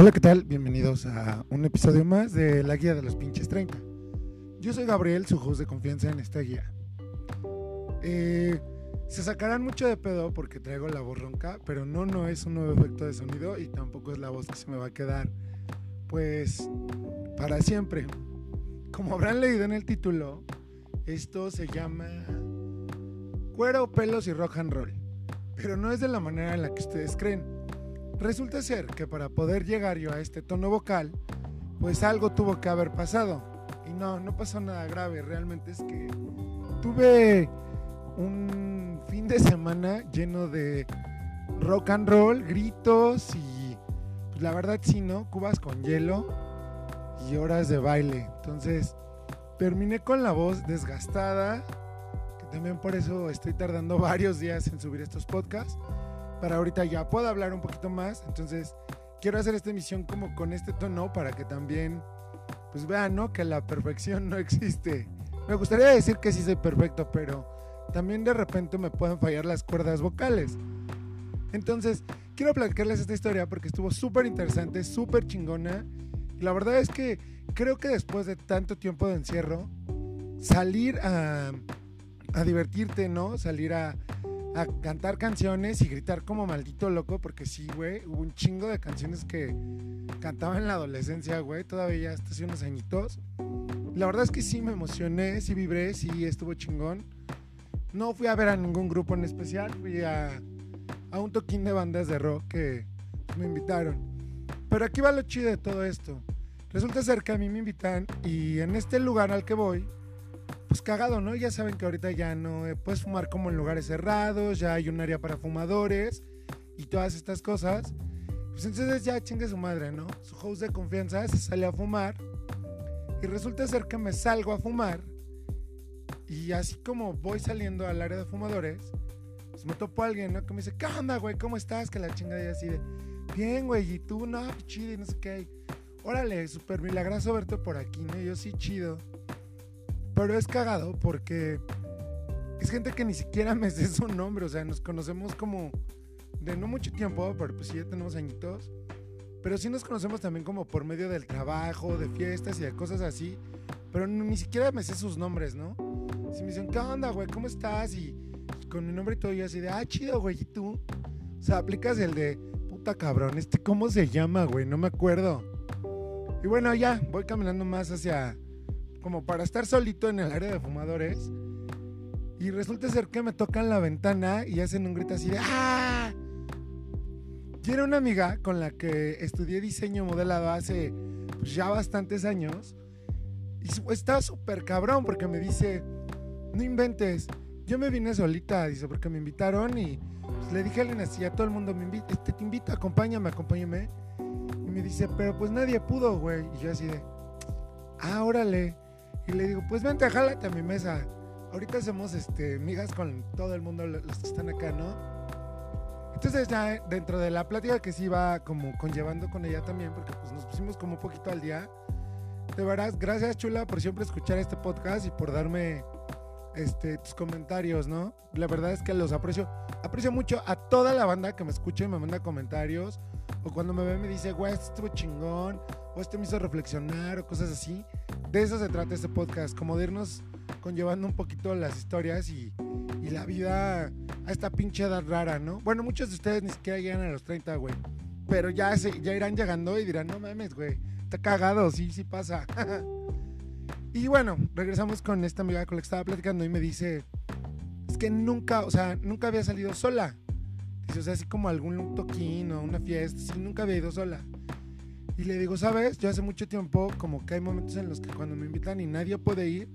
Hola, ¿qué tal? Bienvenidos a un episodio más de La Guía de los Pinches 30. Yo soy Gabriel, su host de confianza en esta guía. Eh, se sacarán mucho de pedo porque traigo la voz ronca, pero no, no es un nuevo efecto de sonido y tampoco es la voz que se me va a quedar, pues, para siempre. Como habrán leído en el título, esto se llama Cuero, pelos y rock and roll, pero no es de la manera en la que ustedes creen. Resulta ser que para poder llegar yo a este tono vocal, pues algo tuvo que haber pasado. Y no, no pasó nada grave, realmente es que tuve un fin de semana lleno de rock and roll, gritos y pues la verdad sí, ¿no? Cubas con hielo y horas de baile. Entonces terminé con la voz desgastada, que también por eso estoy tardando varios días en subir estos podcasts para ahorita ya puedo hablar un poquito más. Entonces, quiero hacer esta emisión como con este tono para que también, pues vean, ¿no? Que la perfección no existe. Me gustaría decir que sí soy perfecto, pero también de repente me pueden fallar las cuerdas vocales. Entonces, quiero platicarles esta historia porque estuvo súper interesante, súper chingona. Y la verdad es que creo que después de tanto tiempo de encierro, salir a, a divertirte, ¿no? Salir a, a cantar canciones y gritar como maldito loco, porque sí, güey, hubo un chingo de canciones que cantaba en la adolescencia, güey, todavía hasta hace unos añitos. La verdad es que sí me emocioné, sí vibré, sí estuvo chingón. No fui a ver a ningún grupo en especial, fui a, a un toquín de bandas de rock que me invitaron. Pero aquí va lo chido de todo esto. Resulta ser que a mí me invitan y en este lugar al que voy, pues cagado, ¿no? Ya saben que ahorita ya no eh, puedes fumar como en lugares cerrados, ya hay un área para fumadores y todas estas cosas. Pues entonces ya chingue su madre, ¿no? Su host de confianza se sale a fumar y resulta ser que me salgo a fumar y así como voy saliendo al área de fumadores, pues me topo a alguien, ¿no? Que me dice, ¿qué onda, güey? ¿Cómo estás? Que la chingada y así de, bien, güey, y tú, no, chido y no sé qué. Órale, súper milagroso verte por aquí, ¿no? Yo sí, chido. Pero es cagado porque es gente que ni siquiera me sé su nombre. O sea, nos conocemos como de no mucho tiempo, pero pues sí ya tenemos añitos. Pero sí nos conocemos también como por medio del trabajo, de fiestas y de cosas así. Pero ni siquiera me sé sus nombres, ¿no? Si me dicen, ¿qué onda, güey? ¿Cómo estás? Y, con mi nombre y todo, yo así de, ah, chido, güey, ¿y tú? O sea, aplicas el de, puta cabrón, ¿este cómo se llama, güey? No me acuerdo. Y bueno, ya, voy caminando más hacia como para estar solito en el área de fumadores. Y resulta ser que me tocan la ventana y hacen un grito así de ¡Ah! Y era una amiga con la que estudié diseño modelado hace pues, ya bastantes años. Y estaba súper cabrón porque me dice, no inventes, yo me vine solita, dice, porque me invitaron y pues, le dije a alguien así, a todo el mundo, me invita, este, te invito, acompáñame, acompáñame. Y me dice, pero pues nadie pudo, güey. Y yo así de, ah, órale. Y le digo, pues vente, jálate a mi mesa. Ahorita hacemos este, migas con todo el mundo, los que están acá, ¿no? Entonces ya dentro de la plática que sí iba como conllevando con ella también, porque pues nos pusimos como un poquito al día. De verdad, gracias Chula por siempre escuchar este podcast y por darme este, tus comentarios, ¿no? La verdad es que los aprecio. Aprecio mucho a toda la banda que me escucha y me manda comentarios. O cuando me ve me dice, güey, esto estuvo chingón. O esto me hizo reflexionar o cosas así de eso se trata este podcast, como de irnos conllevando un poquito las historias y, la vida a esta pinche edad rara, ¿no? Bueno, muchos de ustedes ni siquiera llegan a los 30, güey. Pero ya, se, ya irán llegando y dirán, no mames, güey, está cagado, sí, sí pasa. y bueno, regresamos con esta amiga con la que estaba platicando y me dice, es que nunca, o sea, nunca había salido sola. Dice, o sea, así como algún toquín o una fiesta, sí, nunca había ido sola. Y le digo, ¿sabes? Yo hace mucho tiempo, como que hay momentos en los que cuando me invitan y nadie puede ir,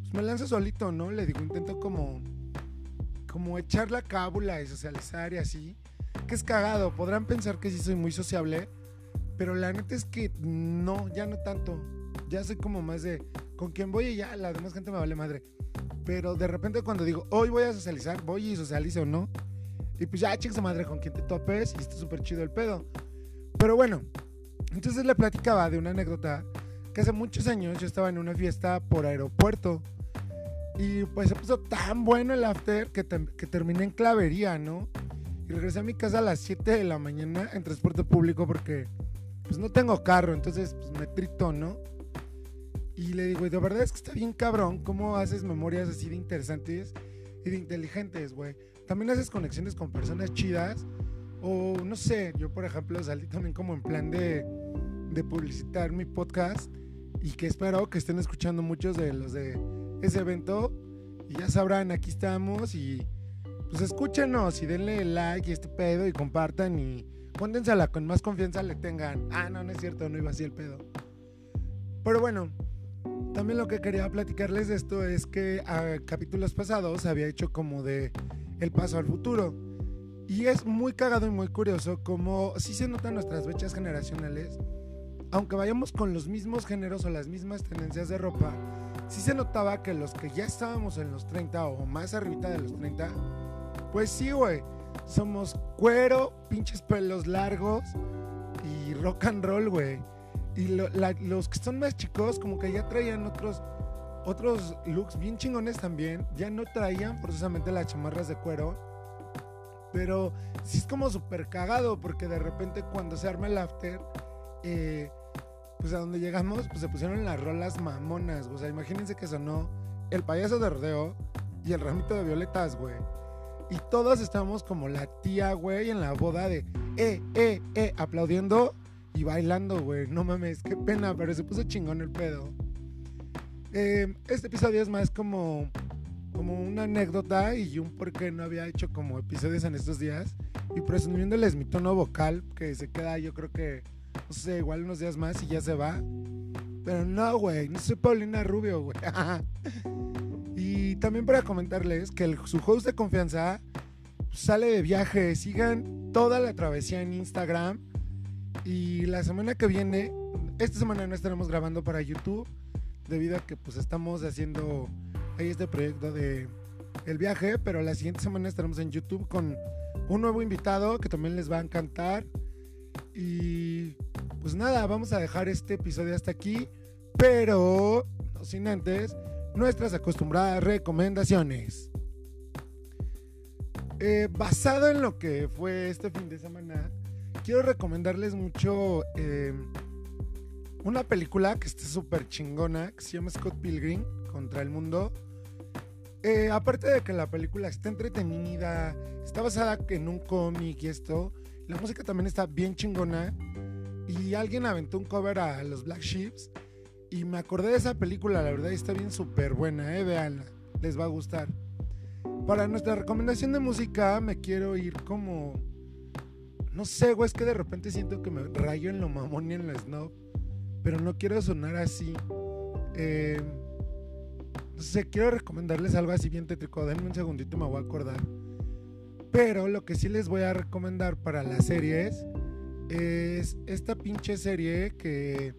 pues me lanzo solito, ¿no? Le digo, intento como, como echar la cábula y socializar y así. Que es cagado. Podrán pensar que sí soy muy sociable, pero la neta es que no, ya no tanto. Ya soy como más de, con quien voy y ya, la demás gente me vale madre. Pero de repente cuando digo, hoy voy a socializar, voy y socializo, ¿no? Y pues ya, chicos madre, con quien te topes y está súper chido el pedo. Pero bueno, entonces le platicaba de una anécdota que hace muchos años yo estaba en una fiesta por aeropuerto y pues se puso tan bueno el after que, que terminé en clavería, ¿no? Y regresé a mi casa a las 7 de la mañana en transporte público porque pues no tengo carro, entonces pues me trito, ¿no? Y le digo, de verdad es que está bien cabrón cómo haces memorias así de interesantes y de inteligentes, güey. También haces conexiones con personas chidas. O no sé, yo por ejemplo salí también como en plan de, de publicitar mi podcast y que espero que estén escuchando muchos de los de ese evento. Y ya sabrán, aquí estamos y pues escúchenos y denle like y este pedo y compartan y cuéntensela con más confianza le tengan. Ah, no, no es cierto, no iba así el pedo. Pero bueno, también lo que quería platicarles de esto es que a capítulos pasados había hecho como de el paso al futuro. Y es muy cagado y muy curioso como si se notan nuestras fechas generacionales, aunque vayamos con los mismos géneros o las mismas tendencias de ropa, sí se notaba que los que ya estábamos en los 30 o más arribita de los 30, pues sí, güey, somos cuero, pinches pelos largos y rock and roll, güey. Y los que son más chicos, como que ya traían otros, otros looks bien chingones también. Ya no traían forzosamente las chamarras de cuero. Pero sí es como súper cagado, porque de repente cuando se arma el after, eh, pues a donde llegamos, pues se pusieron las rolas mamonas. O sea, imagínense que sonó el payaso de rodeo y el ramito de violetas, güey. Y todos estábamos como la tía, güey, en la boda de, eh, eh, eh, aplaudiendo y bailando, güey. No mames, qué pena, pero se puso chingón el pedo. Eh, este episodio es más como, como una anécdota y un por qué no había hecho como episodios en estos días. Y presumiéndoles mi tono vocal, que se queda yo creo que, no sé, igual unos días más y ya se va. Pero no, güey, no soy Paulina Rubio, güey. y también para comentarles que su host de confianza sale de viaje. Sigan toda la travesía en Instagram y la semana que viene, esta semana no estaremos grabando para YouTube, debido a que pues estamos haciendo ahí este proyecto de el viaje, pero la siguiente semana estaremos en YouTube con un nuevo invitado que también les va a encantar. Y pues nada, vamos a dejar este episodio hasta aquí, pero no sin antes nuestras acostumbradas recomendaciones. Eh, basado en lo que fue este fin de semana, quiero recomendarles mucho eh, una película que está súper chingona, que se llama Scott Pilgrim contra el mundo. Eh, aparte de que la película está entretenida, está basada en un cómic y esto, la música también está bien chingona. Y alguien aventó un cover a los Black Sheeps. Y me acordé de esa película, la verdad, está bien súper buena, eh, veanla, les va a gustar. Para nuestra recomendación de música, me quiero ir como no sé, güey, es que de repente siento que me rayo en lo mamón y en la snob. Pero no quiero sonar así. Eh, no sé, quiero recomendarles algo así bien tétrico. Denme un segundito, me voy a acordar. Pero lo que sí les voy a recomendar para las series es esta pinche serie que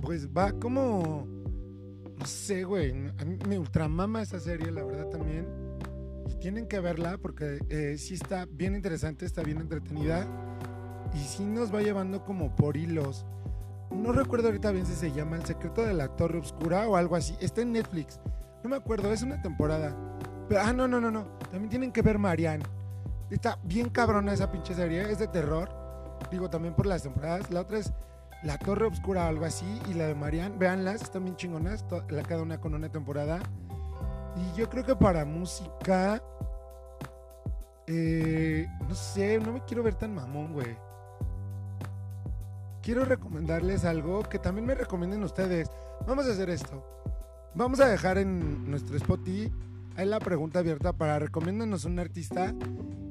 pues va como no sé, güey, a mí me ultramama esa serie, la verdad también tienen que verla porque eh, sí está bien interesante, está bien entretenida y sí nos va llevando como por hilos. No recuerdo ahorita bien si se llama El secreto de la torre oscura o algo así. Está en Netflix. No me acuerdo, es una temporada. Pero, ah, no, no, no, no. También tienen que ver Marianne. Está bien cabrona esa pinche serie. Es de terror. Digo, también por las temporadas. La otra es La Torre Oscura o algo así. Y la de Marianne. Véanlas, están bien chingonas. La cada una con una temporada. Y yo creo que para música. Eh, no sé, no me quiero ver tan mamón, güey. Quiero recomendarles algo que también me recomienden ustedes. Vamos a hacer esto. Vamos a dejar en nuestro Spotify ahí la pregunta abierta para recomiéndanos un artista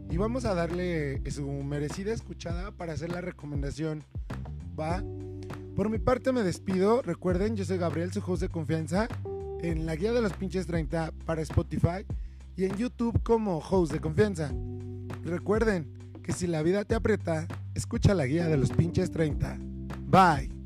y vamos a darle su merecida escuchada para hacer la recomendación. ¿Va? Por mi parte me despido. Recuerden, yo soy Gabriel, su host de confianza en la guía de los pinches 30 para Spotify y en YouTube como host de confianza. Recuerden que si la vida te aprieta, escucha la guía de los pinches 30. Bye.